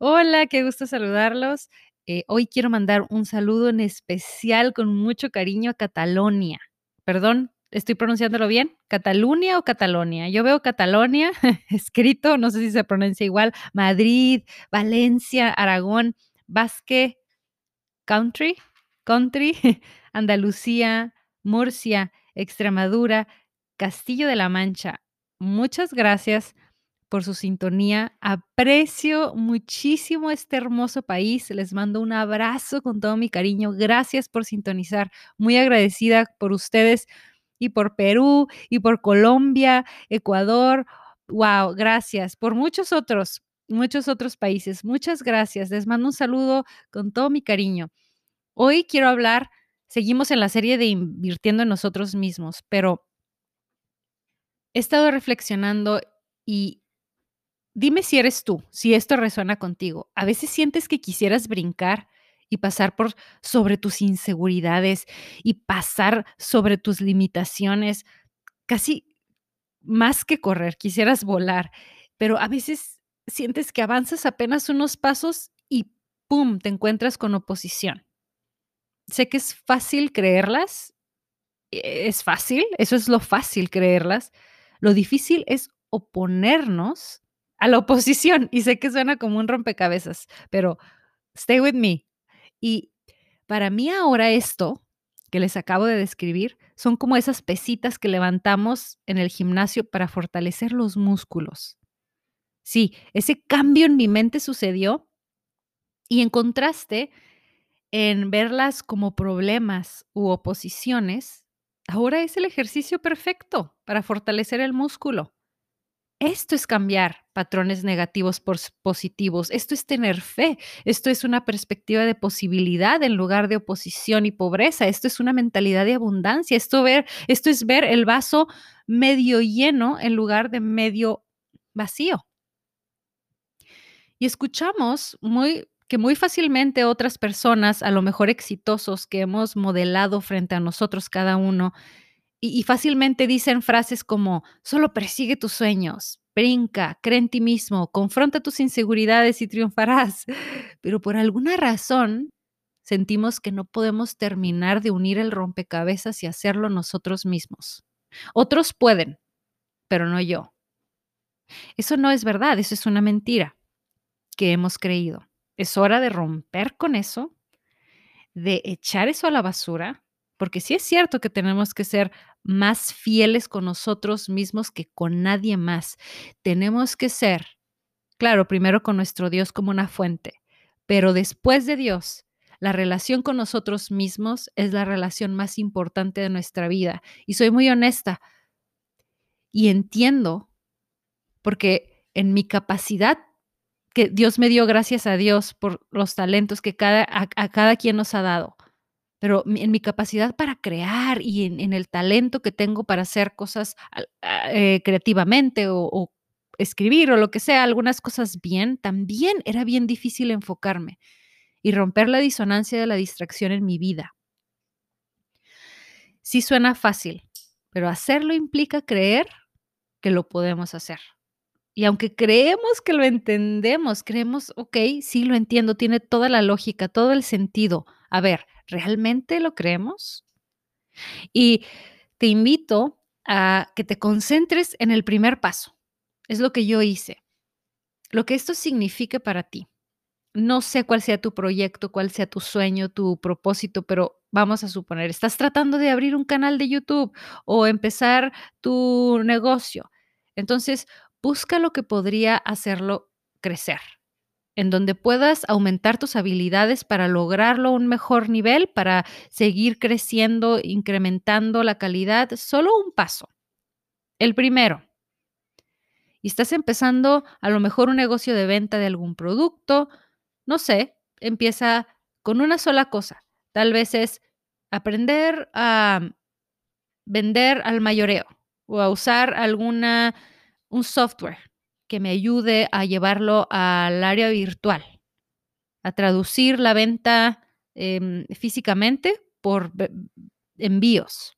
Hola, qué gusto saludarlos. Eh, hoy quiero mandar un saludo en especial con mucho cariño a Catalonia. Perdón, ¿estoy pronunciándolo bien? ¿Cataluña o Catalonia? Yo veo Catalonia escrito, no sé si se pronuncia igual, Madrid, Valencia, Aragón, Basque, Country, Country, Andalucía, Murcia, Extremadura, Castillo de la Mancha. Muchas gracias por su sintonía. Aprecio muchísimo este hermoso país. Les mando un abrazo con todo mi cariño. Gracias por sintonizar. Muy agradecida por ustedes y por Perú y por Colombia, Ecuador. Wow, gracias. Por muchos otros, muchos otros países. Muchas gracias. Les mando un saludo con todo mi cariño. Hoy quiero hablar, seguimos en la serie de invirtiendo en nosotros mismos, pero he estado reflexionando y Dime si eres tú, si esto resuena contigo. A veces sientes que quisieras brincar y pasar por sobre tus inseguridades y pasar sobre tus limitaciones, casi más que correr, quisieras volar, pero a veces sientes que avanzas apenas unos pasos y ¡pum! te encuentras con oposición. Sé que es fácil creerlas, e-, es fácil, eso es lo fácil creerlas. Lo difícil es oponernos a la oposición. Y sé que suena como un rompecabezas, pero stay with me. Y para mí ahora esto que les acabo de describir son como esas pesitas que levantamos en el gimnasio para fortalecer los músculos. Sí, ese cambio en mi mente sucedió y en contraste, en verlas como problemas u oposiciones, ahora es el ejercicio perfecto para fortalecer el músculo. Esto es cambiar patrones negativos por positivos. Esto es tener fe. Esto es una perspectiva de posibilidad en lugar de oposición y pobreza. Esto es una mentalidad de abundancia. Esto, ver, esto es ver el vaso medio lleno en lugar de medio vacío. Y escuchamos muy que muy fácilmente otras personas, a lo mejor exitosos, que hemos modelado frente a nosotros cada uno, y, fácilmente dicen frases como, solo persigue tus sueños, brinca, cree en ti mismo, confronta tus inseguridades y triunfarás. Pero por alguna razón sentimos que no podemos terminar de unir el rompecabezas y hacerlo nosotros mismos. Otros pueden, pero no yo. Eso no es verdad, eso es una mentira que hemos creído. Es hora de romper con eso, de echar eso a la basura porque sí es cierto que tenemos que ser más fieles con nosotros mismos que con nadie más. Tenemos que ser, claro, primero con nuestro Dios como una fuente, pero después de Dios, la relación con nosotros mismos es la relación más importante de nuestra vida. Y soy muy honesta y entiendo, porque en mi capacidad que Dios me dio, gracias a Dios por los talentos que cada, a, a cada quien nos ha dado pero en mi capacidad para crear y en, el talento que tengo para hacer cosas eh, creativamente o, escribir o lo que sea, algunas cosas bien, también era bien difícil enfocarme y romper la disonancia de la distracción en mi vida. Sí suena fácil, pero hacerlo implica creer que lo podemos hacer. Y aunque creemos que lo entendemos, creemos, ok, sí lo entiendo, tiene toda la lógica, todo el sentido. A ver, ¿realmente lo creemos? Y te invito a que te concentres en el primer paso. Es lo que yo hice. Lo que esto signifique para ti. No sé cuál sea tu proyecto, cuál sea tu sueño, tu propósito, pero vamos a suponer, estás tratando de abrir un canal de YouTube o empezar tu negocio. Entonces, busca lo que podría hacerlo crecer en donde puedas aumentar tus habilidades para lograrlo a un mejor nivel, para seguir creciendo, incrementando la calidad, solo un paso. El primero. Y estás empezando a lo mejor un negocio de venta de algún producto, no sé, empieza con una sola cosa. Tal vez es aprender a vender al mayoreo o a usar alguna un software que me ayude a llevarlo al área virtual, a traducir la venta em, físicamente por envíos.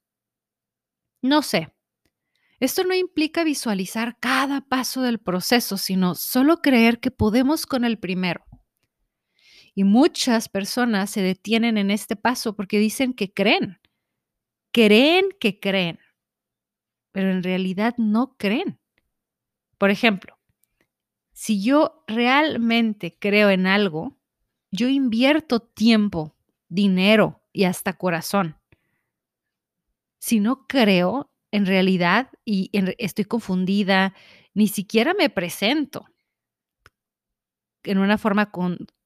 No sé. Esto no implica visualizar cada paso del proceso, sino solo creer que podemos con el primero. Y muchas personas se detienen en este paso porque dicen que creen, creen que creen, pero en realidad no creen. Por ejemplo, si yo realmente creo en algo, yo invierto tiempo, dinero y hasta corazón. Si no creo, en realidad, y estoy confundida, ni siquiera me presento en una forma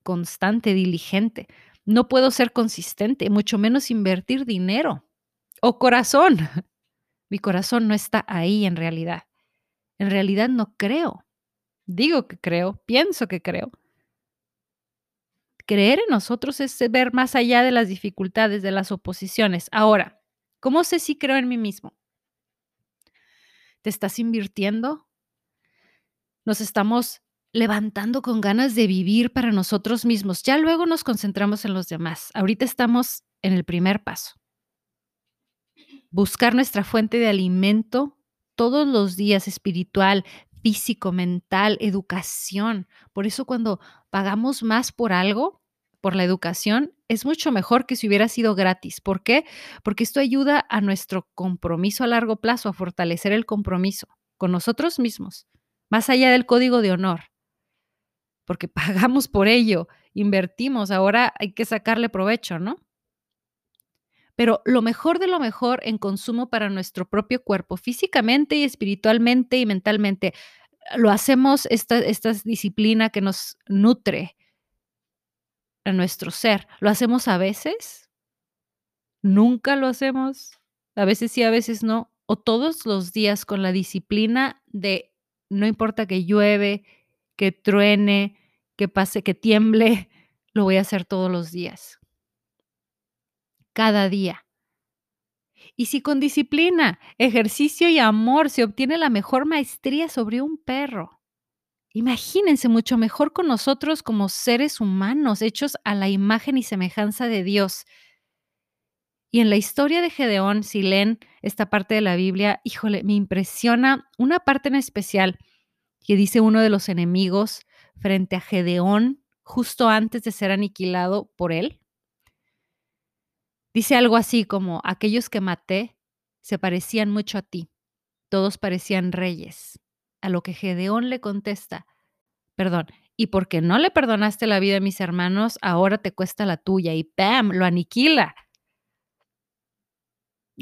constante, diligente. No puedo ser consistente, mucho menos invertir dinero o corazón. Mi corazón no está ahí en realidad. En realidad no creo. Digo que creo, pienso que creo. Creer en nosotros es ver más allá de las dificultades, de las oposiciones. Ahora, ¿cómo sé si creo en mí mismo? ¿Te estás invirtiendo? Nos estamos levantando con ganas de vivir para nosotros mismos. Ya luego nos concentramos en los demás. Ahorita estamos en el primer paso. Buscar nuestra fuente de alimento todos los días espiritual, físico, mental, educación. Por eso cuando pagamos más por algo, por la educación, es mucho mejor que si hubiera sido gratis. ¿Por qué? Porque esto ayuda a nuestro compromiso a largo plazo, a fortalecer el compromiso con nosotros mismos, más allá del código de honor. Porque pagamos por ello, invertimos, ahora hay que sacarle provecho, ¿no? Pero lo mejor de lo mejor en consumo para nuestro propio cuerpo, físicamente y espiritualmente y mentalmente. Lo hacemos, esta, esta disciplina que nos nutre a nuestro ser. ¿Lo hacemos a veces? ¿Nunca lo hacemos? A veces sí, a veces no. O todos los días con la disciplina de no importa que llueve, que truene, que pase, que tiemble, lo voy a hacer todos los días cada día. Y si con disciplina, ejercicio y amor se obtiene la mejor maestría sobre un perro, imagínense mucho mejor con nosotros como seres humanos hechos a la imagen y semejanza de Dios. Y en la historia de Gedeón, si leen esta parte de la Biblia, híjole, me impresiona una parte en especial que dice uno de los enemigos frente a Gedeón justo antes de ser aniquilado por él. Dice algo así como, aquellos que maté se parecían mucho a ti, todos parecían reyes. A lo que Gedeón le contesta, perdón, y porque no le perdonaste la vida a mis hermanos, ahora te cuesta la tuya y ¡pam! lo aniquila.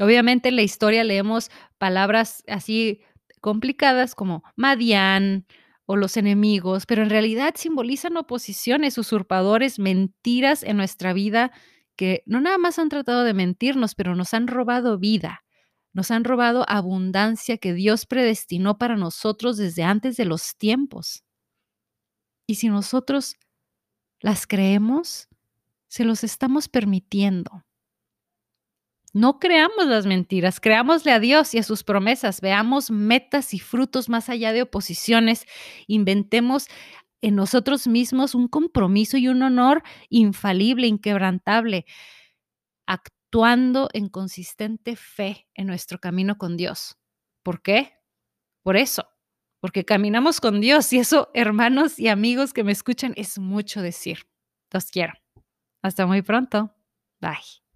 Obviamente en la historia leemos palabras así complicadas como Madián o los enemigos, pero en realidad simbolizan oposiciones, usurpadores, mentiras en nuestra vida que no nada más han tratado de mentirnos, pero nos han robado vida, nos han robado abundancia que Dios predestinó para nosotros desde antes de los tiempos. Y si nosotros las creemos, se los estamos permitiendo. No creamos las mentiras, creámosle a Dios y a sus promesas, veamos metas y frutos más allá de oposiciones, inventemos en nosotros mismos un compromiso y un honor infalible, inquebrantable, actuando en consistente fe en nuestro camino con Dios. ¿Por qué? Por eso, porque caminamos con Dios y eso, hermanos y amigos que me escuchan, es mucho decir. Los quiero. Hasta muy pronto. Bye.